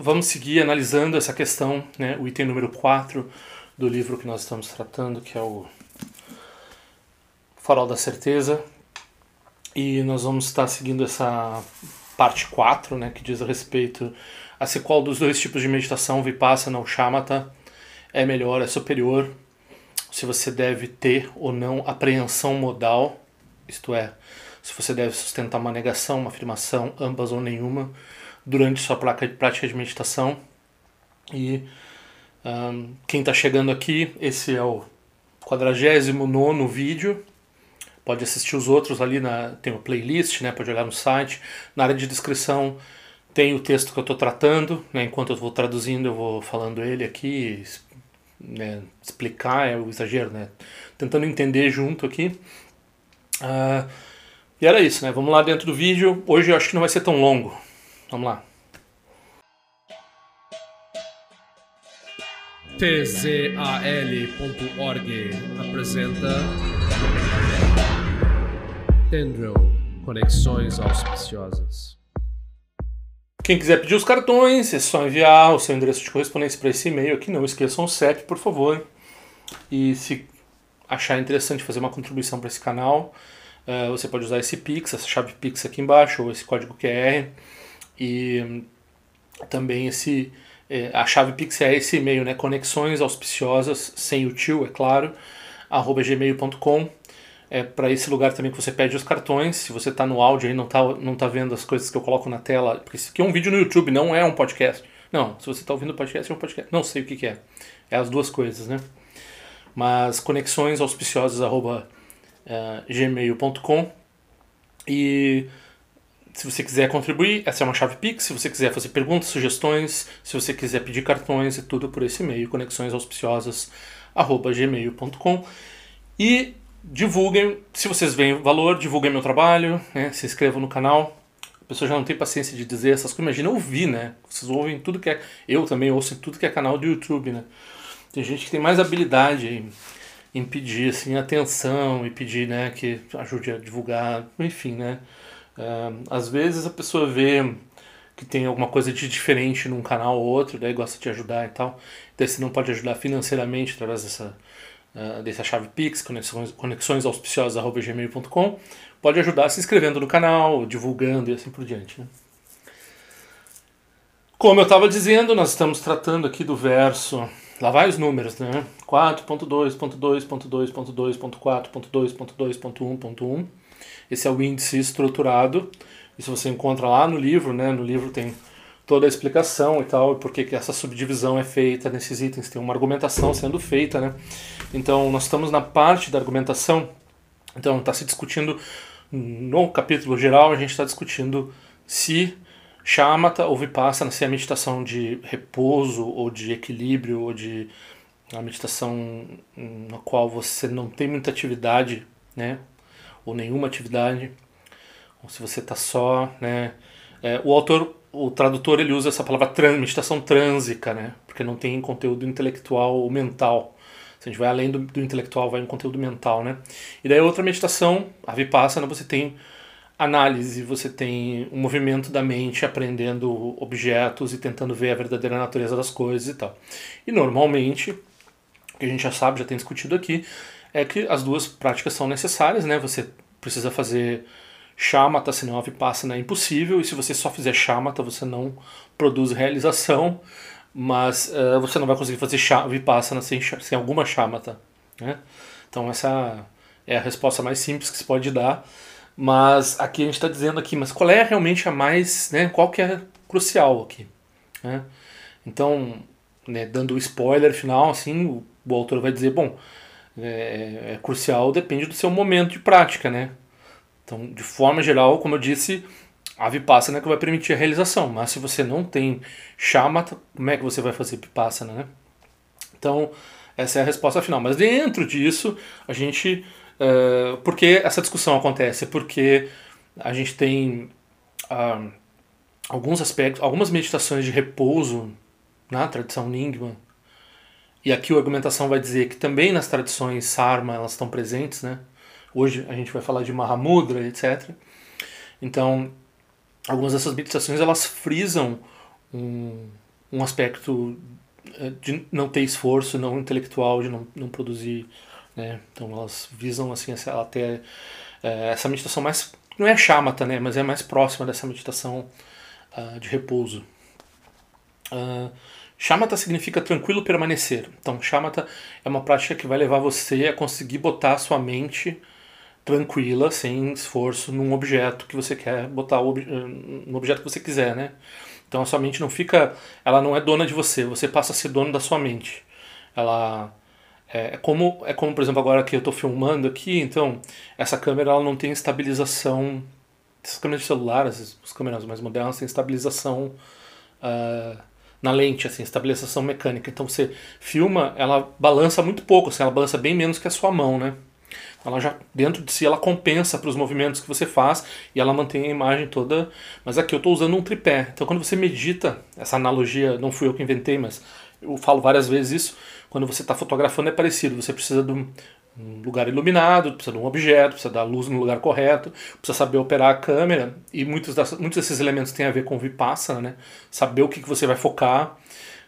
vamos seguir analisando essa questão, né, o item número 4 do livro que nós estamos tratando, que é o Farol da Certeza. E nós vamos estar seguindo essa parte 4, né, que diz a respeito a se qual dos dois tipos de meditação, Vipassana ou Shamatha, é melhor, é superior, se você deve ter ou não apreensão modal, isto é, se você deve sustentar uma negação, uma afirmação, ambas ou nenhuma, durante sua prática de meditação. E um, quem está chegando aqui, esse é o 49 vídeo. Pode assistir os outros ali, na, tem uma playlist, né, pode olhar no site. Na área de descrição tem o texto que eu estou tratando, né, enquanto eu vou traduzindo, eu vou falando ele aqui, né, explicar, é o exagero, né, tentando entender junto aqui. Uh, e era isso, né? Vamos lá dentro do vídeo. Hoje eu acho que não vai ser tão longo. Vamos lá. tzal.org apresenta Tendril Conexões Auspiciosas. Quem quiser pedir os cartões, é só enviar o seu endereço de correspondência para esse e-mail aqui. Não esqueçam o CEP, por favor. E se achar interessante fazer uma contribuição para esse canal, uh, você pode usar esse Pix, essa chave Pix aqui embaixo, ou esse código QR. E também esse é, a chave Pix é esse e-mail, né? Conexões auspiciosas, sem o tio, é claro, arroba gmail.com. É para esse lugar também que você pede os cartões. Se você está no áudio e não está não tá vendo as coisas que eu coloco na tela, porque isso aqui é um vídeo no YouTube, não é um podcast. Não, se você está ouvindo o podcast, é um podcast. Não sei o que, que é. É as duas coisas, né? Mas conexões auspiciosas, arroba uh, gmail.com. E se você quiser contribuir, essa é uma chave Pix. Se você quiser fazer perguntas, sugestões, se você quiser pedir cartões, é tudo por esse e-mail, conexõesauspiciosas.gmail.com. E divulguem, se vocês veem valor, divulguem meu trabalho, né? se inscrevam no canal. A pessoa já não tem paciência de dizer essas coisas. Imagina ouvir, né? Vocês ouvem tudo que é. Eu também ouço tudo que é canal do YouTube, né? Tem gente que tem mais habilidade em, em pedir assim, atenção e pedir né, que ajude a divulgar, enfim, né? Às vezes a pessoa vê que tem alguma coisa de diferente num canal ou outro, daí gosta de ajudar e tal. Daí você não pode ajudar financeiramente através dessa, uh, dessa chave Pix, conexões, conexões auspiciosas.gmail.com. Pode ajudar se inscrevendo no canal, divulgando e assim por diante. Né? Como eu estava dizendo, nós estamos tratando aqui do verso. Lá vai os números, né? 4.2.2.2.2.4.2.2.1.1 esse é o índice estruturado. Isso você encontra lá no livro, né? No livro tem toda a explicação e tal, por que essa subdivisão é feita nesses itens, tem uma argumentação sendo feita, né? Então, nós estamos na parte da argumentação, então está se discutindo, no capítulo geral, a gente está discutindo se chamata ou vipassana, se é a meditação de repouso ou de equilíbrio ou de uma meditação na qual você não tem muita atividade, né? Ou nenhuma atividade, ou se você está só, né? É, o autor, o tradutor, ele usa essa palavra trans, meditação trânsica, né? Porque não tem conteúdo intelectual ou mental. Se a gente vai além do, do intelectual, vai em conteúdo mental, né? E daí outra meditação, a vipassana, você tem análise, você tem um movimento da mente aprendendo objetos e tentando ver a verdadeira natureza das coisas e tal. E normalmente, o que a gente já sabe, já tem discutido aqui, é que as duas práticas são necessárias, né? Você precisa fazer chamata, senão a vipassana é impossível, e se você só fizer chamata, você não produz realização, mas uh, você não vai conseguir fazer vipassana sem, sem alguma chamata, né? Então essa é a resposta mais simples que se pode dar, mas aqui a gente está dizendo aqui, mas qual é realmente a mais, né? Qual que é crucial aqui, né? Então, né, dando o spoiler final, assim, o, o autor vai dizer, bom, é, é, crucial depende do seu momento de prática, né? Então, de forma geral, como eu disse, a Vipassana é que vai permitir a realização, mas se você não tem Shamatha, como é que você vai fazer Vipassana, né? Então, essa é a resposta final. Mas dentro disso, a gente... Uh, por que essa discussão acontece? Porque a gente tem uh, alguns aspectos, algumas meditações de repouso na tradição Nyingma, e aqui a argumentação vai dizer que também nas tradições Sarma elas estão presentes, né? Hoje a gente vai falar de Mahamudra, etc. Então, algumas dessas meditações elas frisam um, um aspecto eh, de não ter esforço, não intelectual, de não, não produzir, né? Então elas visam assim essa, até é, essa meditação mais não é chamata, né? Mas é mais próxima dessa meditação uh, de repouso. Uh, Shamatha significa tranquilo permanecer. Então, shamatha é uma prática que vai levar você a conseguir botar a sua mente tranquila, sem esforço, num objeto que você quer botar ob no objeto que você quiser, né? Então a sua mente não fica, ela não é dona de você, você passa a ser dono da sua mente. Ela é, é como, é como por exemplo agora que eu estou filmando aqui, então essa câmera ela não tem estabilização, essas câmeras de celular, as, as câmeras mais modernas têm estabilização uh, na lente, assim, estabilização mecânica. Então você filma, ela balança muito pouco, assim, ela balança bem menos que a sua mão, né? Ela já dentro de si ela compensa para os movimentos que você faz e ela mantém a imagem toda. Mas aqui eu estou usando um tripé. Então quando você medita, essa analogia não fui eu que inventei, mas eu falo várias vezes isso. Quando você está fotografando é parecido. Você precisa de um, um lugar iluminado, precisa de um objeto, precisa dar luz no lugar correto, precisa saber operar a câmera e muitos, das, muitos desses elementos têm a ver com vipassana, né? Saber o que, que você vai focar,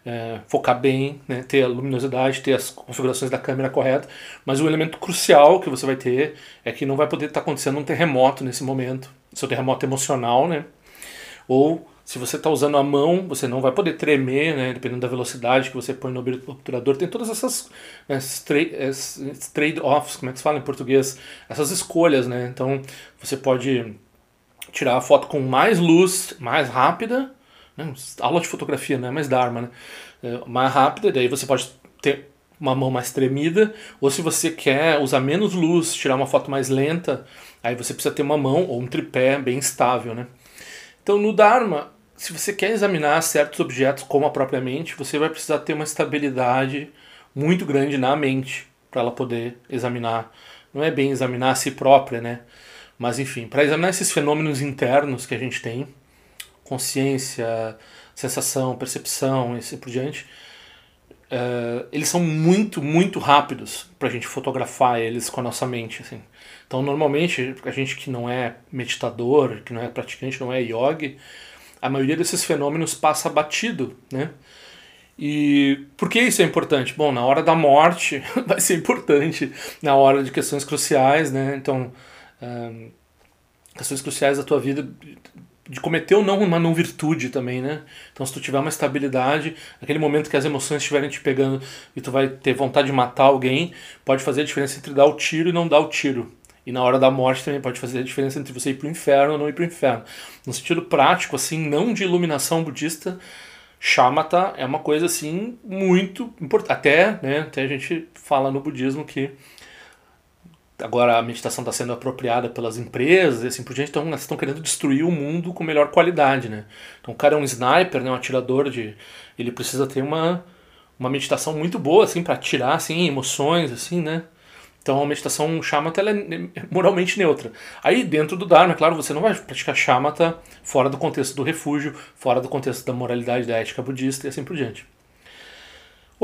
é, focar bem, né? ter a luminosidade, ter as configurações da câmera correta, mas o elemento crucial que você vai ter é que não vai poder estar tá acontecendo um terremoto nesse momento, seu terremoto emocional, né? Ou se você está usando a mão, você não vai poder tremer, né, dependendo da velocidade que você põe no obturador. Tem todas essas né, trade-offs, como é que se fala em português? Essas escolhas, né? Então você pode tirar a foto com mais luz, mais rápida. Né? Aula de fotografia não é mais Dharma, né? É, mais rápida, daí você pode ter uma mão mais tremida, ou se você quer usar menos luz, tirar uma foto mais lenta, aí você precisa ter uma mão ou um tripé bem estável, né? Então, no Dharma, se você quer examinar certos objetos como a própria mente, você vai precisar ter uma estabilidade muito grande na mente para ela poder examinar. Não é bem examinar a si própria, né? Mas enfim, para examinar esses fenômenos internos que a gente tem, consciência, sensação, percepção e assim por diante, uh, eles são muito, muito rápidos para a gente fotografar eles com a nossa mente. Assim. Então, normalmente, a gente que não é meditador, que não é praticante, não é yogi, a maioria desses fenômenos passa batido, né? E por que isso é importante? Bom, na hora da morte vai ser importante, na hora de questões cruciais, né? Então, um, questões cruciais da tua vida, de cometer ou não uma não virtude também, né? Então, se tu tiver uma estabilidade, aquele momento que as emoções estiverem te pegando e tu vai ter vontade de matar alguém, pode fazer a diferença entre dar o tiro e não dar o tiro. E na hora da morte também pode fazer a diferença entre você ir para o inferno ou não ir para o inferno. No sentido prático, assim, não de iluminação budista, shamatha é uma coisa assim muito importante. Até, né, até a gente fala no budismo que agora a meditação está sendo apropriada pelas empresas e assim por diante, então elas estão querendo destruir o mundo com melhor qualidade, né? Então o cara é um sniper, né, um atirador de, ele precisa ter uma uma meditação muito boa assim para tirar assim emoções assim, né? Então a meditação shamatha ela é moralmente neutra. Aí dentro do Dharma, é claro, você não vai praticar shamatha fora do contexto do refúgio, fora do contexto da moralidade, da ética budista e assim por diante.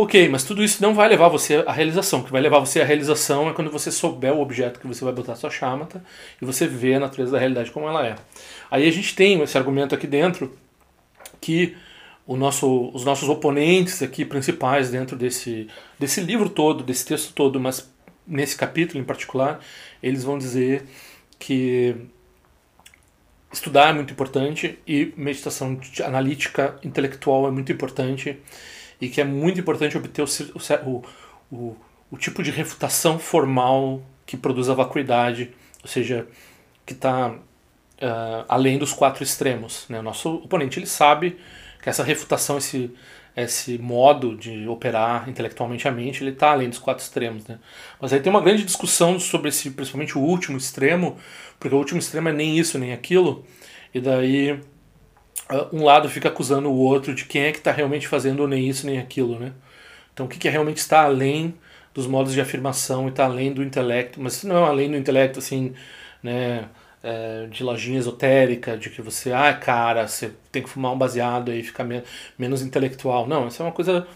Ok, mas tudo isso não vai levar você à realização. O que vai levar você à realização é quando você souber o objeto que você vai botar sua shamatha e você vê a natureza da realidade como ela é. Aí a gente tem esse argumento aqui dentro que nosso, os nossos oponentes aqui principais dentro desse, desse livro todo, desse texto todo, mas nesse capítulo em particular, eles vão dizer que estudar é muito importante e meditação analítica intelectual é muito importante e que é muito importante obter o, o, o, o tipo de refutação formal que produz a vacuidade, ou seja, que está uh, ah, além dos quatro extremos. Né? O nosso oponente ele sabe que essa refutação, esse, esse modo de operar intelectualmente a mente, ele está além dos quatro extremos. Né? Mas aí tem uma grande discussão sobre esse, principalmente o último extremo, porque o último extremo é nem isso nem aquilo, e daí um lado fica acusando o outro de quem é que está realmente fazendo nem isso nem aquilo. Né? Então o que, que realmente está além dos modos de afirmação e está além do intelecto, mas isso não é além do intelecto assim, né? é, de lojinha esotérica, de que você, ah, cara, você tem que fumar um baseado e ficar me menos intelectual. Não, isso é uma coisa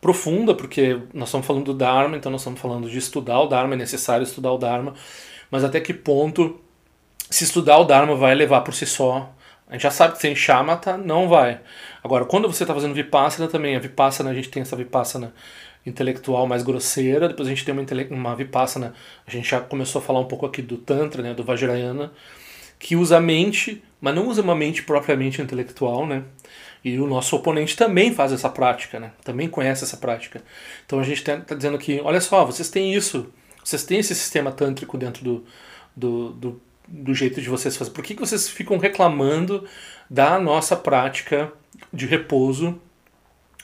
profunda, porque nós estamos falando do Dharma, então nós estamos falando de estudar o Dharma, é necessário estudar o Dharma, mas até que ponto se estudar o Dharma vai levar por si só A gente já sabe que sem shamatha não vai. Agora, quando você está fazendo vipassana também, a vipassana, a gente tem essa vipassana intelectual mais grosseira, depois a gente tem uma, uma vipassana, a gente já começou a falar um pouco aqui do Tantra, né, do Vajrayana, que usa a mente, mas não usa uma mente propriamente intelectual, né? E o nosso oponente também faz essa prática, né? Também conhece essa prática. Então a gente está tá dizendo que, olha só, vocês têm isso, vocês têm esse sistema tântrico dentro do, do, do, do jeito de vocês fazer. Por que, que vocês ficam reclamando da nossa prática de repouso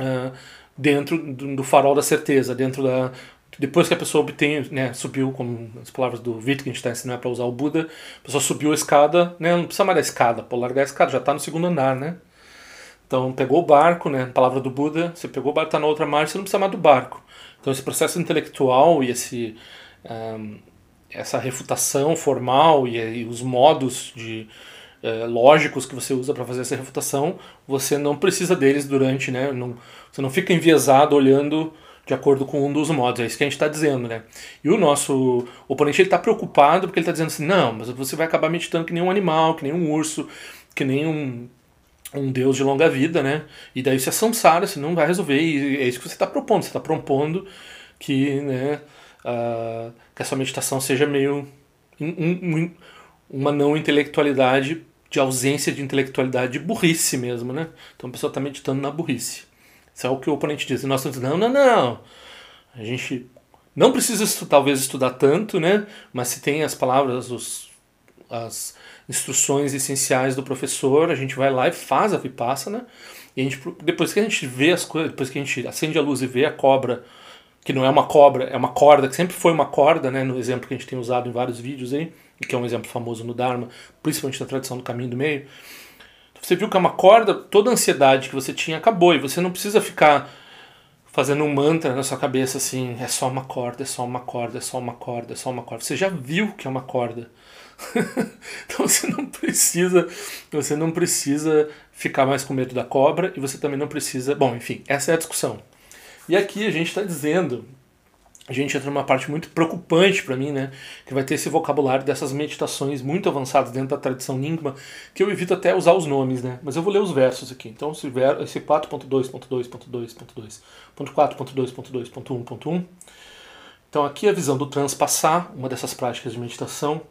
uh, dentro do, do, farol da certeza, dentro da depois que a pessoa obtém, né, subiu, como as palavras do Wittgenstein, se não é para usar o Buda, a pessoa subiu a escada, né, não precisa mais da escada, pode largar a escada, já está no segundo andar, né? Então pegou o barco, né, palavra do Buda, você pegou o barco, está na outra marcha, você não precisa mais do barco. Então esse processo intelectual e esse um, essa refutação formal e, e os modos de é, lógicos que você usa para fazer essa refutação, você não precisa deles durante, né? Não, você não fica enviesado olhando de acordo com um dos modos. É isso que a gente está dizendo, né? E o nosso oponente está preocupado porque ele está dizendo assim, não, mas você vai acabar meditando que nem um animal, que nem um urso, que nem um, um deus de longa vida, né? E daí você é samsara, você não vai resolver. E é isso que você está propondo. Você está propondo que, né? Uh, que a sua meditação seja meio um, um, uma não intelectualidade de ausência de intelectualidade, de burrice mesmo, né? Então a pessoa está meditando na burrice. Isso é o que o oponente diz. E nós estamos dizendo, não, não, não. A gente não precisa talvez estudar tanto, né? Mas se tem as palavras, os, as instruções essenciais do professor, a gente vai lá e faz a vipassana. E a gente, depois que a gente vê as coisas, depois que a gente acende a luz e vê a cobra que não é uma cobra, é uma corda, que sempre foi uma corda, né, no exemplo que a gente tem usado em vários vídeos aí, que é um exemplo famoso no Dharma, principalmente na tradição do caminho do meio. Você viu que é uma corda, toda a ansiedade que você tinha acabou, e você não precisa ficar fazendo um mantra na sua cabeça assim, é só uma corda, é só uma corda, é só uma corda, é só uma corda. Você já viu que é uma corda. então você não precisa, você não precisa ficar mais com medo da cobra e você também não precisa, bom, enfim, essa é a discussão. E aqui a gente está dizendo, a gente entra numa parte muito preocupante para mim, né? Que vai ter esse vocabulário dessas meditações muito avançadas dentro da tradição Nyingma, que eu evito até usar os nomes, né? Mas eu vou ler os versos aqui. Então, esse, esse 4.2.2.2.2.2.2.1.1. Então, aqui a visão do transpassar, uma dessas práticas de meditação.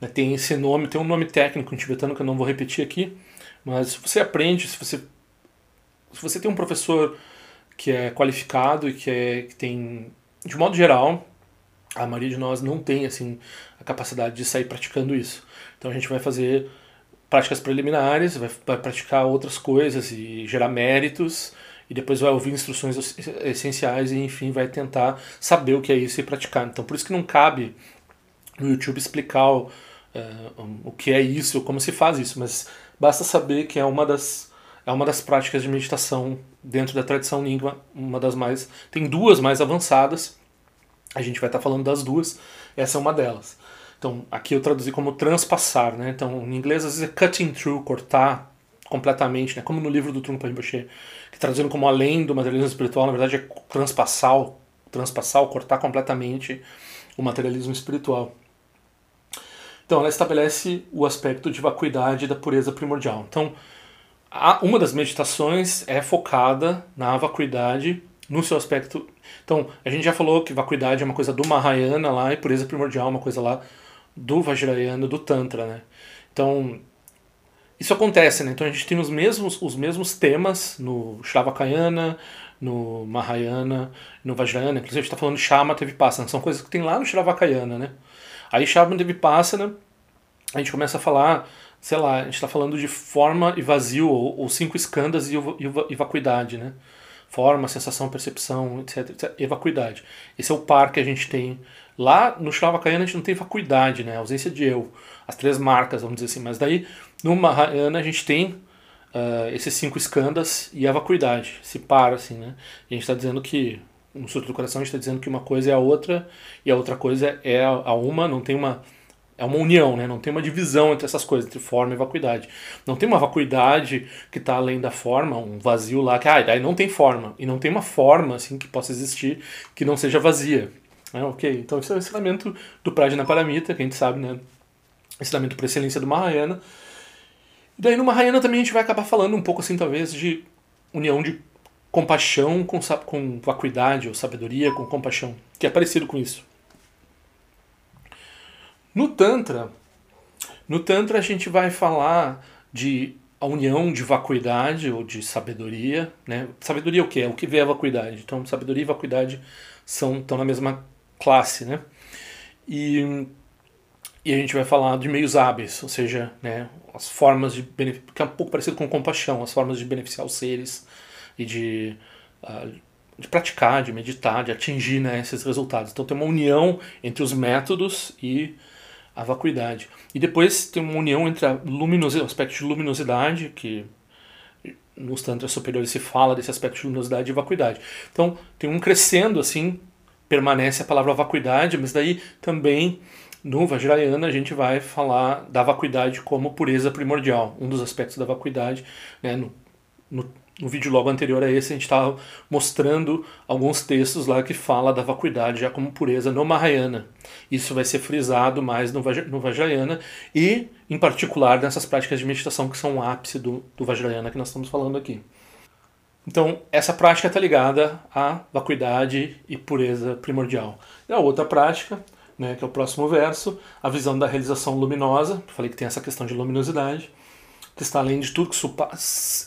Né? Tem esse nome, tem um nome técnico em tibetano que eu não vou repetir aqui, mas se você aprende, se você, se você tem um professor que é qualificado e que, é, que tem, de modo geral, a maioria de nós não tem assim a capacidade de sair praticando isso. Então a gente vai fazer práticas preliminares, vai, vai praticar outras coisas e gerar méritos e depois vai ouvir instruções essenciais e enfim vai tentar saber o que é isso e praticar. Então por isso que não cabe no YouTube explicar o, uh, o que é isso, como se faz isso, mas basta saber que é uma das é uma das práticas de meditação dentro da tradição língua, uma das mais. Tem duas mais avançadas, a gente vai estar falando das duas, essa é uma delas. Então, aqui eu traduzi como transpassar, né? Então, em inglês às vezes é cutting through, cortar completamente, né? Como no livro do Trungpa Rinpoche, que traduzindo como além do materialismo espiritual, na verdade é transpassar, transpassar, cortar completamente o materialismo espiritual. Então, ela estabelece o aspecto de vacuidade da pureza primordial. Então, uma das meditações é focada na vacuidade no seu aspecto. Então, a gente já falou que vacuidade é uma coisa do Mahayana lá e pureza primordial é uma coisa lá do Vajrayana, do Tantra, né? Então, isso acontece, né? Então a gente tem os mesmos, os mesmos temas no Shravakayana, no Mahayana, no Vajrayana. Inclusive a gente está falando de Shama Vipassana, são coisas que tem lá no Shravakayana, né? Aí Shama Vipassana, a gente começa a falar sei lá, a gente está falando de forma e vazio, ou, ou cinco escandas e, e vacuidade, né? Forma, sensação, percepção, etc, etc. E vacuidade. Esse é o par que a gente tem. Lá no Shravakayana a gente não tem vacuidade, né? A ausência de eu. As três marcas, vamos dizer assim. Mas daí, no Mahayana a gente tem uh, esses cinco escandas e a vacuidade. Se para, assim, né? E a gente está dizendo que, no Sutra do Coração, a gente está dizendo que uma coisa é a outra e a outra coisa é a uma, não tem uma é uma união, né? não tem uma divisão entre essas coisas, entre forma e vacuidade. Não tem uma vacuidade que está além da forma, um vazio lá, que ah, daí não tem forma. E não tem uma forma assim que possa existir que não seja vazia. É, ok, então esse é o ensinamento do Prajna Paramita, que a gente sabe, né? Ensinamento por excelência do Mahayana. E daí no Mahayana também a gente vai acabar falando um pouco assim, talvez, de união de compaixão com, com vacuidade ou sabedoria com compaixão, que é parecido com isso. No Tantra, no Tantra a gente vai falar de a união de vacuidade ou de sabedoria, né? Sabedoria o que é? O que vê a vacuidade. Então, sabedoria e vacuidade são estão na mesma classe, né? E, e a gente vai falar de meios hábeis, ou seja, né, as formas de que é um pouco parecido com compaixão, as formas de beneficiar os seres e de, uh, de praticar, de meditar, de atingir né, esses resultados. Então tem uma união entre os métodos e a vacuidade. E depois tem uma união entre o aspecto de luminosidade, que nos tantras superiores se fala desse aspecto de luminosidade e vacuidade. Então tem um crescendo assim, permanece a palavra vacuidade, mas daí também no Vajrayana a gente vai falar da vacuidade como pureza primordial, um dos aspectos da vacuidade, né, no, no no vídeo logo anterior a esse, a gente estava mostrando alguns textos lá que fala da vacuidade já como pureza no Mahayana. Isso vai ser frisado mais no, no Vajrayana e, em particular, nessas práticas de meditação que são o ápice do, do Vajrayana que nós estamos falando aqui. Então, essa prática está ligada à vacuidade e pureza primordial. E a outra prática, né, que é o próximo verso, a visão da realização luminosa, falei que tem essa questão de luminosidade, que está além de tudo que,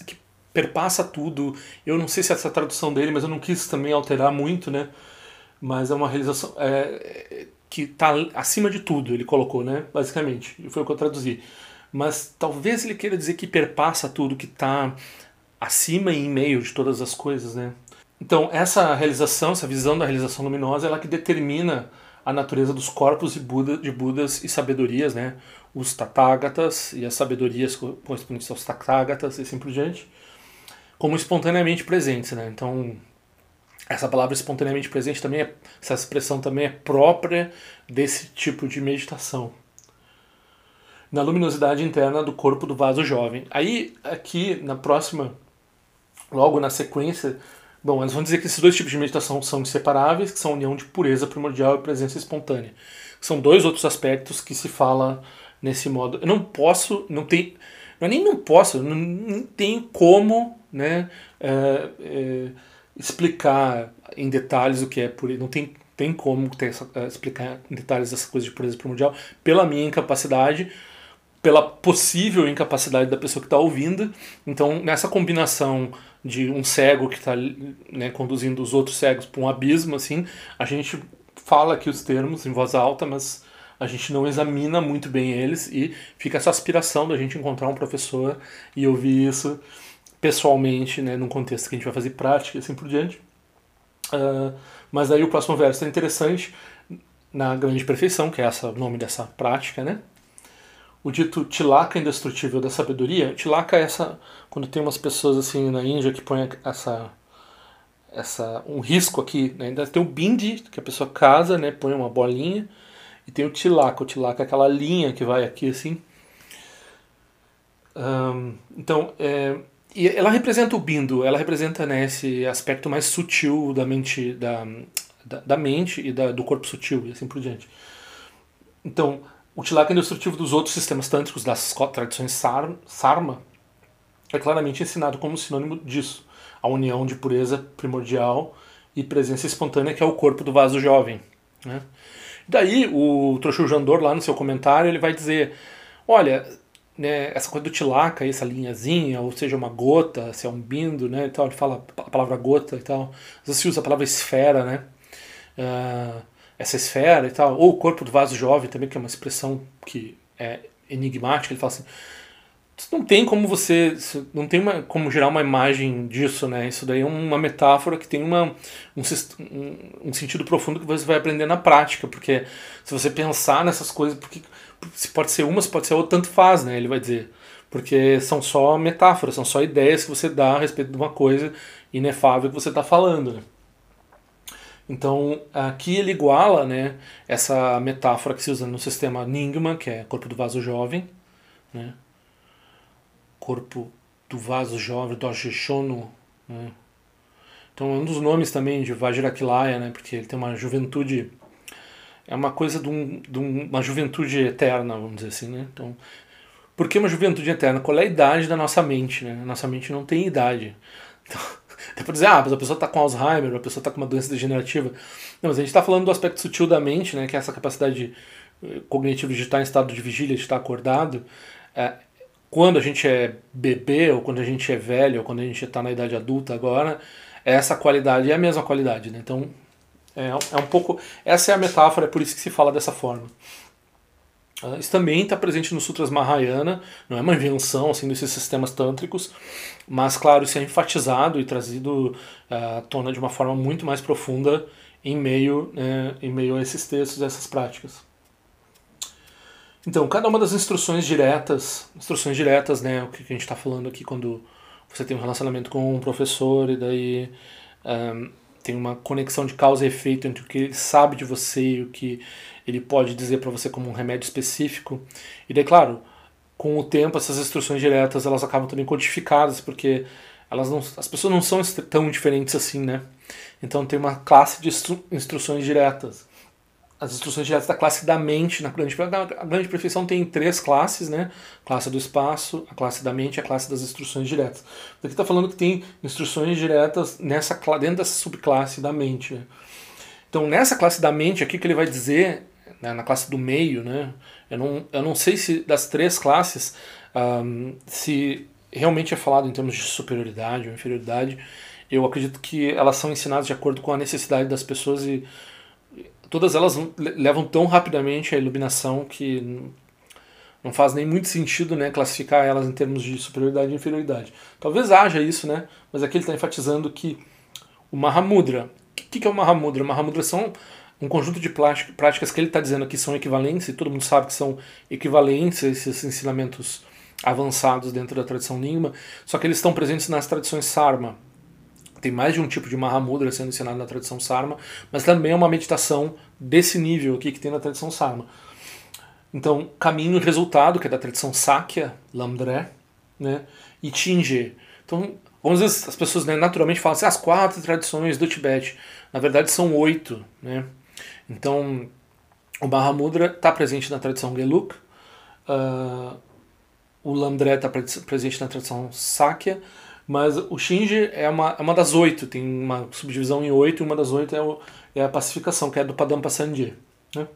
que perpassa tudo. Eu não sei se essa tradução dele, mas eu não quis também alterar muito, né? Mas é uma realização é, que está acima de tudo, ele colocou, né? Basicamente, foi o que eu traduzi. Mas talvez ele queira dizer que perpassa tudo, que está acima e em meio de todas as coisas, né? Então, essa realização, essa visão da realização luminosa, ela que determina a natureza dos corpos de, Buda, de Budas e sabedorias, né? Os Tathagatas e as sabedorias correspondentes aos Tathagatas e assim por diante como espontaneamente presentes, né? Então, essa palavra espontaneamente presente também é, essa expressão também é própria desse tipo de meditação. Na luminosidade interna do corpo do vaso jovem. Aí, aqui, na próxima, logo na sequência, bom, eles vão dizer que esses dois tipos de meditação são inseparáveis, que são a união de pureza primordial e presença espontânea. São dois outros aspectos que se fala nesse modo. Eu não posso, não tem, é nem não posso, não, tenho como né, é, é, explicar em detalhes o que é pureza. Não tem, tem como ter é, explicar em detalhes essa coisa de pureza primordial pela minha incapacidade, pela possível incapacidade da pessoa que está ouvindo. Então, nessa combinação de um cego que está né, conduzindo os outros cegos para um abismo, assim, a gente fala aqui os termos em voz alta, mas a gente não examina muito bem eles e fica essa aspiração da gente encontrar um professor e ouvir isso pessoalmente, né, num contexto que a gente vai fazer prática e assim por diante. Uh, mas aí o próximo verso é interessante, na grande perfeição, que é essa, o nome dessa prática, né? O dito tilaka indestrutível da sabedoria. Tilaka é essa, quando tem umas pessoas assim na Índia que põem essa, essa um risco aqui, né? Ainda tem o bindi, que a pessoa casa, né, põe uma bolinha, e tem o tilaka. O tilaka é aquela linha que vai aqui assim. Um, então, é, e ela representa o bindo, ela representa né, esse aspecto mais sutil da mente, da, da, da mente e da, do corpo sutil e assim por diante. Então, o tilaka indestrutivo dos outros sistemas tântricos das tradições sar, sarma é claramente ensinado como sinônimo disso, a união de pureza primordial e presença espontânea que é o corpo do vaso jovem. Né? Daí o Trochu Jandor lá no seu comentário ele vai dizer, olha, né, essa coisa do tilaka, essa linhazinha, ou seja, uma gota, se é um bindo, né, então ele fala a palavra gota e tal. Às vezes se usa a palavra esfera, né, uh, essa esfera e tal, ou o corpo do vaso jovem também, que é uma expressão que é enigmática, ele fala assim, não tem como você, não tem uma, como gerar uma imagem disso, né, isso daí é uma metáfora que tem uma, um, um, sentido profundo que você vai aprender na prática, porque se você pensar nessas coisas, porque se pode ser uma, se pode ser outra, tanto faz, né? Ele vai dizer. Porque são só metáforas, são só ideias que você dá a respeito de uma coisa inefável que você está falando. Né? Então, aqui ele iguala né, essa metáfora que se usa no sistema Ningma, que é corpo do vaso jovem, né? Corpo do vaso jovem, Dojishono. Né? Então, é um dos nomes também de Vajrakilaya, né, porque ele tem uma juventude é uma coisa de, um, de uma juventude eterna, vamos dizer assim, né? Então, por que uma juventude eterna? Qual é a idade da nossa mente? Né? Nossa mente não tem idade. Então, dá dizer, ah, mas a pessoa está com Alzheimer, a pessoa está com uma doença degenerativa. Não, mas a gente está falando do aspecto sutil da mente, né, que é essa capacidade eh, cognitiva de estar em estado de vigília, de estar acordado. É, quando a gente é bebê, ou quando a gente é velho, ou quando a gente está na idade adulta agora, essa qualidade é a mesma qualidade. Né? Então, é, é um pouco. Essa é a metáfora, é por isso que se fala dessa forma. Uh, isso também está presente no Sutras Mahayana, não é uma invenção assim, desses sistemas tântricos, mas, claro, isso é enfatizado e trazido uh, à tona de uma forma muito mais profunda em meio, né, em meio a esses textos, a essas práticas. Então, cada uma das instruções diretas, instruções diretas, né, o que a gente está falando aqui quando você tem um relacionamento com um professor e daí um, tem uma conexão de causa e efeito entre o que ele sabe de você e o que ele pode dizer para você como um remédio específico. E daí, claro, com o tempo essas instruções diretas elas acabam também codificadas, porque elas não, as pessoas não são tão diferentes assim, né? Então tem uma classe de instru instruções diretas. As instruções diretas da classe da mente, na grande, a grande perfeição tem três classes, né? Classe do espaço, a classe da mente e a classe das instruções diretas. Aqui está falando que tem instruções diretas nessa, dentro dessa subclasse da mente. Né? Então nessa classe da mente aqui que ele vai dizer né, na classe do meio, né? Eu não, eu não sei se das três classes um, se realmente é falado em termos de superioridade ou inferioridade. Eu acredito que elas são ensinadas de acordo com a necessidade das pessoas e todas elas levam tão rapidamente a iluminação que não faz nem muito sentido né, classificar elas em termos de superioridade e inferioridade. Talvez haja isso, né? Mas aqui ele está enfatizando que o Mahamudra. O que, que é o Mahamudra? O Mahamudra são um conjunto de práticas que ele está dizendo que são equivalentes, e todo mundo sabe que são equivalentes a esses ensinamentos avançados dentro da tradição Nyingma, só que eles estão presentes nas tradições Sarma. Tem mais de um tipo de Mahamudra sendo ensinado na tradição Sarma, mas também é uma meditação desse nível aqui que tem na tradição Sarma. Então, caminho e resultado, que é da tradição Sakya, Lamdré, né, e Chinje. Então, algumas vezes as pessoas né, naturalmente falam assim, ah, as quatro tradições do Tibete. Na verdade, são oito, né? Então, o Mahamudra está presente na tradição Geluk, uh, o Lamdré está presente na tradição Sakya, mas o Shinji é uma, é uma das oito, tem uma subdivisão em oito, e uma das oito é, o, é a pacificação, que é do Padampa Sandhi. Né?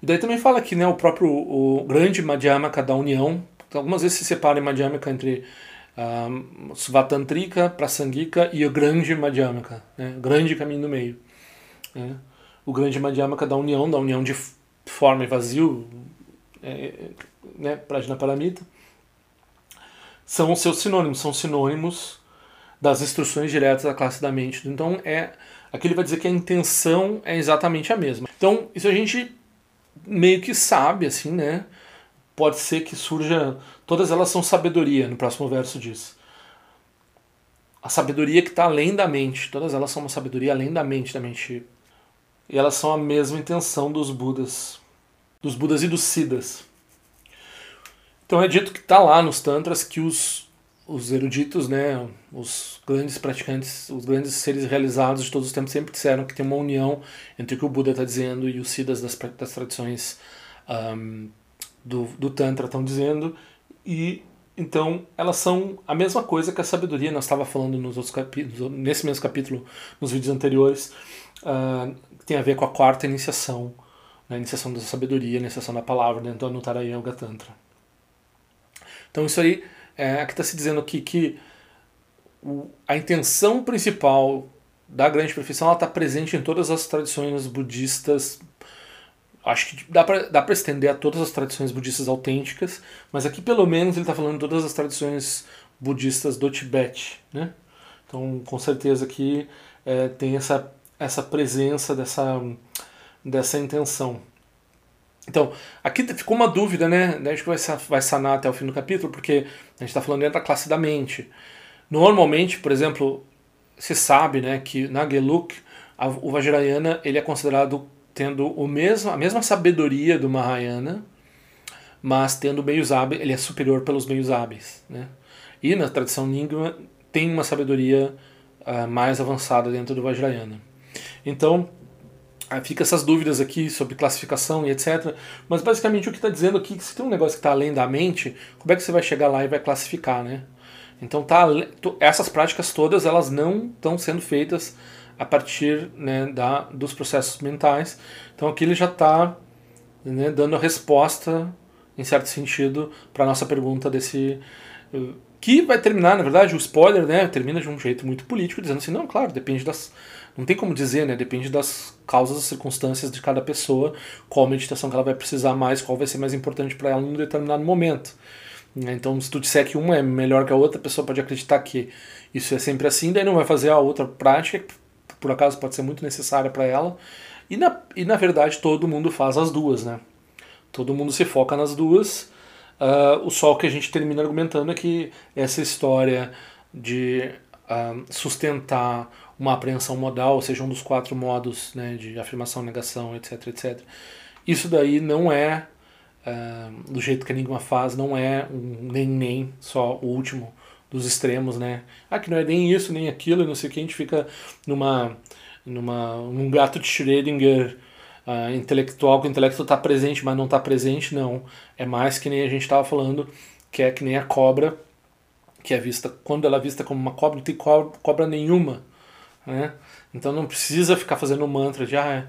E daí também fala que né, o próprio o grande Madhyamaka da União, algumas vezes se separa em Madhyamaka entre um, Svatantrika, Prasangika e o grande Madhyamaka, né, o grande caminho do meio. Né? O grande Madhyamaka da união, da união de forma e vazio, é, né, Prajna Paramita, são os seus sinônimos, são sinônimos das instruções diretas da classe da mente. Então, é aqui ele vai dizer que a intenção é exatamente a mesma. Então, isso a gente meio que sabe, assim, né? Pode ser que surja. Todas elas são sabedoria, no próximo verso diz a sabedoria que está além da mente. Todas elas são uma sabedoria além da mente, da mente. E elas são a mesma intenção dos Budas, dos Budas e dos Siddhas. Então é dito que está lá nos Tantras que os, os eruditos, né, os grandes praticantes, os grandes seres realizados de todos os tempos sempre disseram que tem uma união entre o que o Buda está dizendo e os Siddhas das, das tradições um, do, do Tantra estão dizendo. E então, elas são a mesma coisa que a sabedoria, nós estava falando nos outros capítulos, nesse mesmo capítulo, nos vídeos anteriores, uh, tem a ver com a quarta iniciação, né, a iniciação da sabedoria, a iniciação da palavra dentro do Anuttara Yoga Tantra. Então, isso aí, é, aqui está se dizendo aqui que o, a intenção principal da grande perfeição está presente em todas as tradições budistas Acho que dá para estender a todas as tradições budistas autênticas, mas aqui pelo menos ele está falando de todas as tradições budistas do Tibete. Né? Então, com certeza aqui é, tem essa, essa presença dessa, dessa intenção. Então, aqui ficou uma dúvida, né? Acho que vai, sanar até o fim do capítulo, porque a gente está falando dentro da classe da mente. Normalmente, por exemplo, se sabe né, que na Geluk, o Vajrayana ele é considerado tendo o mesmo, a mesma sabedoria do Mahayana, mas tendo meios hábeis, ele é superior pelos meios hábeis. Né? E na tradição Nyingma tem uma sabedoria uh, mais avançada dentro do Vajrayana. Então, fica essas dúvidas aqui sobre classificação e etc. Mas basicamente o que está dizendo aqui é que se tem um negócio que está além da mente, como é que você vai chegar lá e vai classificar, né? Então tá, essas práticas todas elas não estão sendo feitas a partir né, da, dos processos mentais. Então aqui ele já está né, dando a resposta, em certo sentido, para a nossa pergunta desse. Que vai terminar, na verdade, o spoiler né, termina de um jeito muito político, dizendo assim: não, claro, depende das. Não tem como dizer, né? Depende das causas e circunstâncias de cada pessoa, qual meditação que ela vai precisar mais, qual vai ser mais importante para ela em um determinado momento. Né? Então, se tu disser que uma é melhor que a outra, a pessoa pode acreditar que isso é sempre assim, daí não vai fazer a outra prática, que por acaso pode ser muito necessária para ela. E na, e na verdade todo mundo faz as duas, né? Todo mundo se foca nas duas. Uh, o só que a gente termina argumentando é que essa história de uh, sustentar uma apreensão modal, ou seja, um dos quatro modos né, de afirmação, negação, etc, etc, isso daí não é uh, do jeito que a Enigma faz, não é um nem nem só o último dos extremos, né? Ah, que não é nem isso, nem aquilo, e não sei o que, a gente fica numa, numa, num gato de Schrödinger uh, intelectual, que o intelecto está presente, mas não está presente, não. É mais que nem a gente estava falando, que é que nem a cobra, que é vista, quando ela é vista como uma cobra, não tem cobra, cobra nenhuma, né? Então não precisa ficar fazendo mantra de, ah,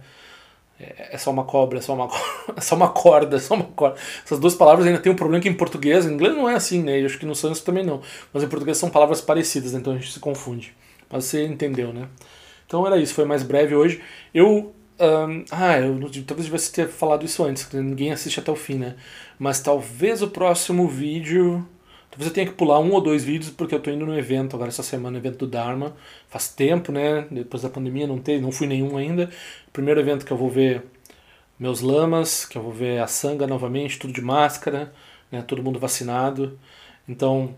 é, é só uma cobra, é só uma, é só uma corda, é só uma corda. Essas duas palavras ainda tem um problema que em português, em inglês não é assim, né? Eu acho que no sânscrito também não. Mas em português são palavras parecidas, então a gente se confunde. Mas você entendeu, né? Então era isso, foi mais breve hoje. Eu. Um, ah, eu talvez devesse ter falado isso antes, ninguém assiste até o fim, né? Mas talvez o próximo vídeo. Talvez eu tenha que pular um ou dois vídeos, porque eu tô indo no evento agora essa semana, evento do Dharma. Faz tempo, né? Depois da pandemia não teve, não fui nenhum ainda. Primeiro evento que eu vou ver meus lamas, que eu vou ver a sanga novamente, tudo de máscara, né? Todo mundo vacinado. Então,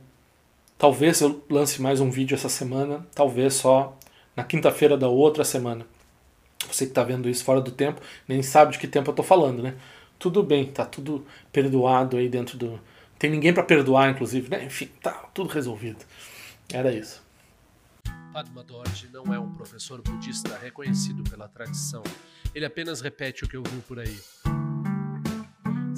talvez eu lance mais um vídeo essa semana, talvez só na quinta-feira da outra semana. Você que está vendo isso fora do tempo, nem sabe de que tempo eu estou falando, né? Tudo bem, tá tudo perdoado aí dentro do, tem ninguém para perdoar, inclusive, né? Enfim, tá tudo resolvido. Era isso. Padma Dorje não é um professor budista reconhecido pela tradição. Ele apenas repete o que ouviu por aí.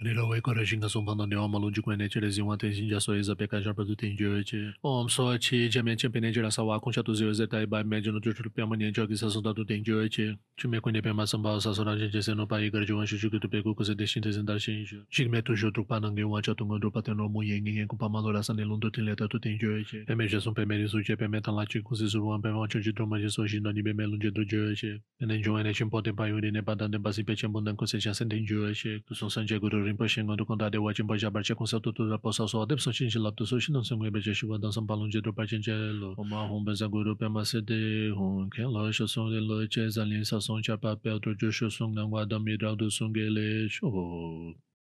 Nilo wei kore shinga sumpa na niwa malun jikwe neche le zingwa ten shinja so eza peka jarpa du ten jiwe che. Om so chi jamien chenpe neche la sawa kuncha tu ziwe zeta iba ime jino jo chulu piyama nyen jogi sasun da du ten jiwe che. Chume kwenye piyama samba sasun ran chen chese no pa igar jiwan shu shu kutu peku kuse deshin te zindar shen isho. Shikme tu shu trukpa nange wancha tunga drupa ten romu yen ngen kupa malo la san ilun du ten leta tu ten jiwe che. Peme jesun peme risu che peme tan la chi kusi suruwan peme wancho chi truma jeso shin do ni peme lun je du jiwe che. Penen jiwa ne chenpo ten pa yuri ne pa dan ten pa si pe chenpo dan kuse chasen ten jiwe che. Kusun san che guru rinpa shi ngandu kondade wachin pa jabar che konsa tu tu ra posa so adep so shin shi lab tu so shin nonsen gwe beche shiwa dansan palung je drupa chin che lo oma hong benza gu rupe ma se de hong ken lo sho song de lo che zan lin sa song cha pa pe otro jo sho song ngang wa dam yi rao du song ge le sho